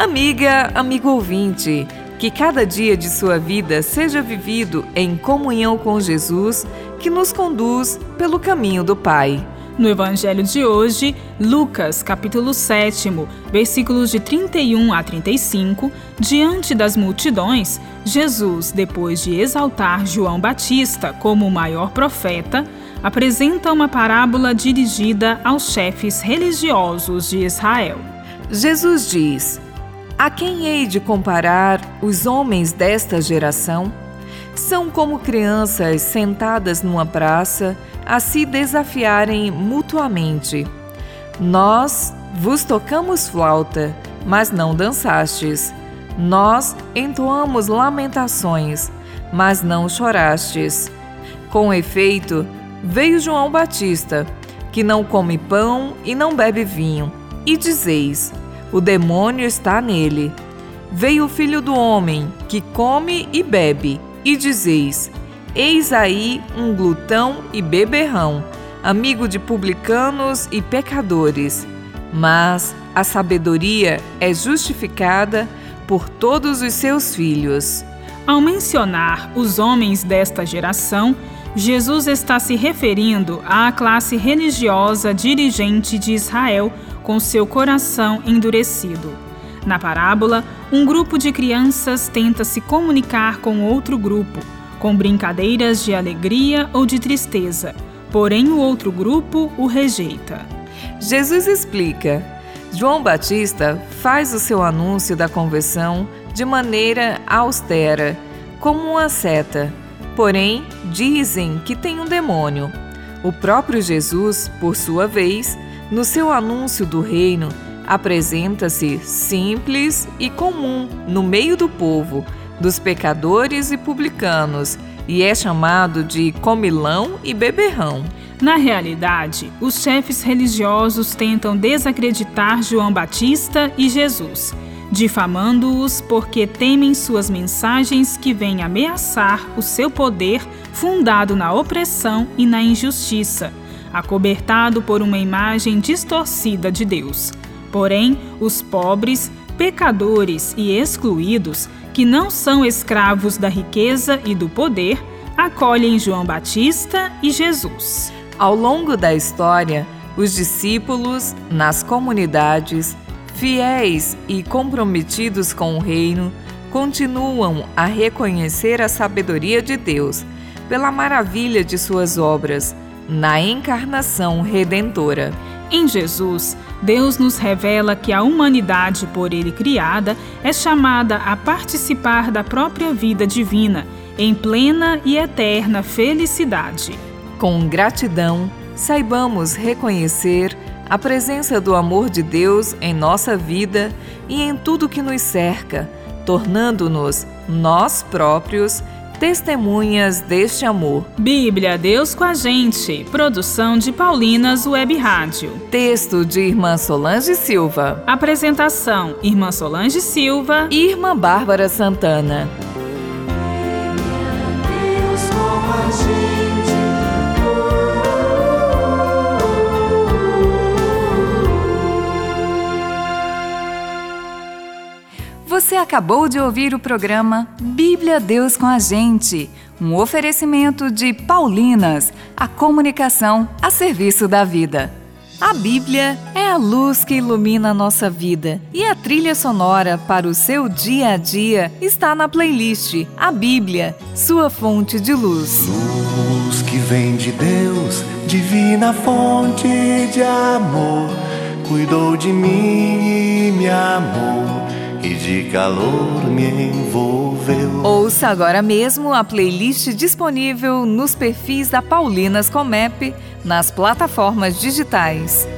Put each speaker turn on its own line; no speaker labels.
Amiga, amigo ouvinte, que cada dia de sua vida seja vivido em comunhão com Jesus, que nos conduz pelo caminho do Pai.
No evangelho de hoje, Lucas, capítulo 7, versículos de 31 a 35, diante das multidões, Jesus, depois de exaltar João Batista como o maior profeta, apresenta uma parábola dirigida aos chefes religiosos de Israel.
Jesus diz: a quem hei de comparar os homens desta geração? São como crianças sentadas numa praça a se desafiarem mutuamente. Nós vos tocamos flauta, mas não dançastes. Nós entoamos lamentações, mas não chorastes. Com efeito, veio João Batista, que não come pão e não bebe vinho, e dizeis: o demônio está nele. Veio o filho do homem, que come e bebe, e dizeis: Eis aí um glutão e beberrão, amigo de publicanos e pecadores. Mas a sabedoria é justificada por todos os seus filhos.
Ao mencionar os homens desta geração, Jesus está se referindo à classe religiosa dirigente de Israel com seu coração endurecido. Na parábola, um grupo de crianças tenta se comunicar com outro grupo, com brincadeiras de alegria ou de tristeza, porém o outro grupo o rejeita.
Jesus explica. João Batista faz o seu anúncio da conversão de maneira austera, como uma seta. Porém, dizem que tem um demônio. O próprio Jesus, por sua vez, no seu anúncio do reino, apresenta-se simples e comum no meio do povo, dos pecadores e publicanos, e é chamado de comilão e beberrão.
Na realidade, os chefes religiosos tentam desacreditar João Batista e Jesus, difamando-os porque temem suas mensagens que vêm ameaçar o seu poder fundado na opressão e na injustiça acobertado por uma imagem distorcida de Deus. Porém, os pobres, pecadores e excluídos, que não são escravos da riqueza e do poder, acolhem João Batista e Jesus.
Ao longo da história, os discípulos, nas comunidades, fiéis e comprometidos com o reino, continuam a reconhecer a sabedoria de Deus pela maravilha de suas obras na encarnação redentora.
Em Jesus, Deus nos revela que a humanidade por Ele criada é chamada a participar da própria vida divina, em plena e eterna felicidade.
Com gratidão, saibamos reconhecer a presença do amor de Deus em nossa vida e em tudo que nos cerca, tornando-nos nós próprios testemunhas deste amor.
Bíblia, Deus com a gente. Produção de Paulinas Web Rádio.
Texto de Irmã Solange Silva.
Apresentação: Irmã Solange Silva
e Irmã Bárbara Santana. Você acabou de ouvir o programa Bíblia Deus com a Gente, um oferecimento de Paulinas, a comunicação a serviço da vida. A Bíblia é a luz que ilumina a nossa vida e a trilha sonora para o seu dia a dia está na playlist A Bíblia, sua fonte de luz.
Luz que vem de Deus, divina fonte de amor, cuidou de mim e me amou e de calor me envolveu.
Ouça agora mesmo a playlist disponível nos perfis da Paulinas Comep nas plataformas digitais.